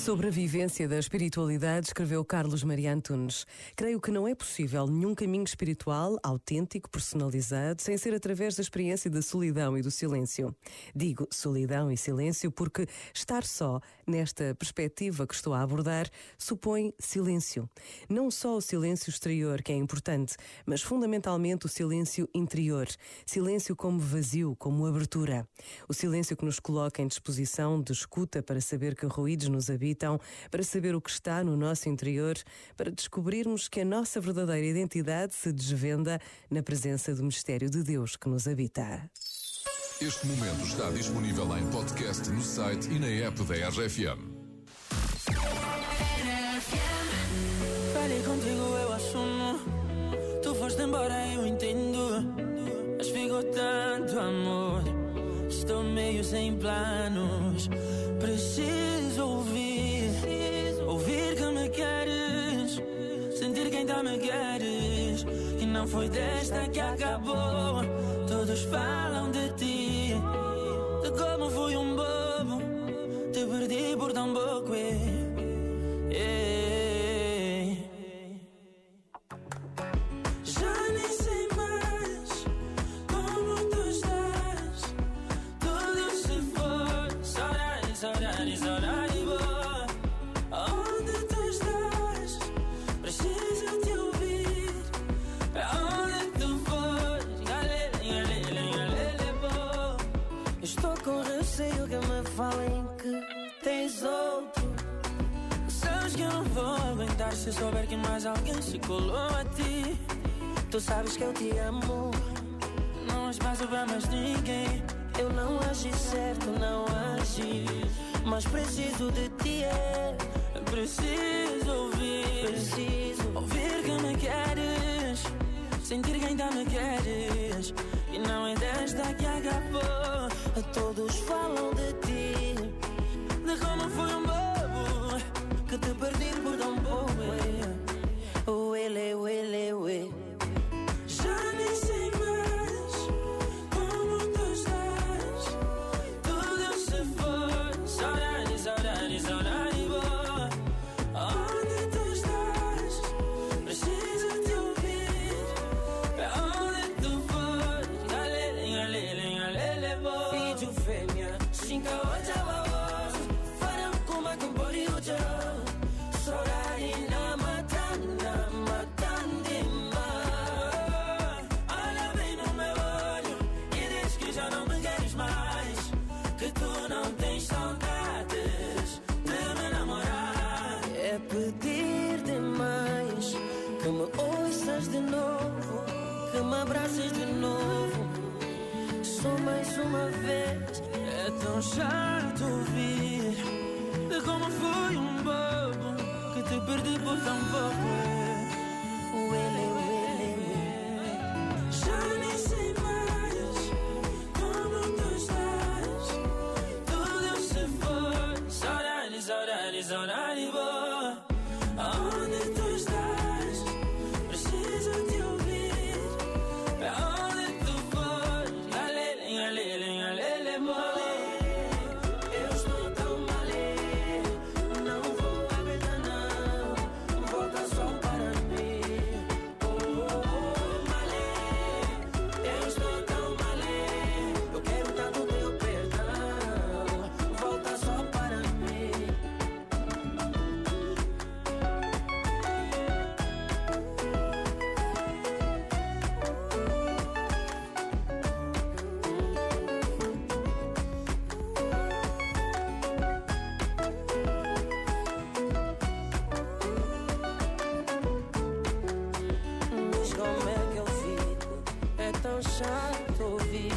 Sobre a vivência da espiritualidade, escreveu Carlos Maria Antunes. Creio que não é possível nenhum caminho espiritual autêntico, personalizado, sem ser através da experiência da solidão e do silêncio. Digo solidão e silêncio porque estar só, nesta perspectiva que estou a abordar, supõe silêncio. Não só o silêncio exterior, que é importante, mas fundamentalmente o silêncio interior. Silêncio como vazio, como abertura. O silêncio que nos coloca em disposição de escuta para saber que ruídos nos habitam habitam, para saber o que está no nosso interior, para descobrirmos que a nossa verdadeira identidade se desvenda na presença do mistério de Deus que nos habita. Este momento está disponível em podcast no site e na app da RFM. Falei contigo, eu assumo. Tu foste embora, eu entendo. Mas ficou tanto amor. Estou meio sem planos. Preciso ouvir me queres E não foi desta que acabou Todos falam de ti De como fui um bobo Te perdi por tão pouco. Yeah. Já nem sei mais Como tu estás Tudo se foi Saudade, saudade, saudade se souber que mais alguém se colou a ti. Tu sabes que eu te amo, não há espaço para mais ninguém. Eu não agi certo, não agi, mas preciso de ti. É. Preciso ouvir, preciso ouvir que me queres, sentir que ainda me queres. E não é desta que acabou. Todos falam de ti, de como foi um bobo que me abraces de novo. Só mais uma vez é tão chato more. Tão chato ouvir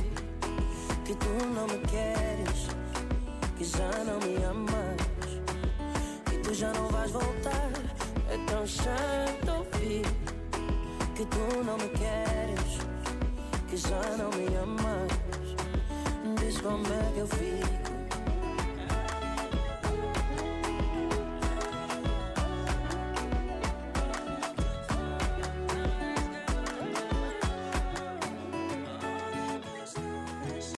Que tu não me queres Que já não me amas Que tu já não vais voltar. É tão chato ouvir Que tu não me queres Que já não me amas. Diz como é que eu fico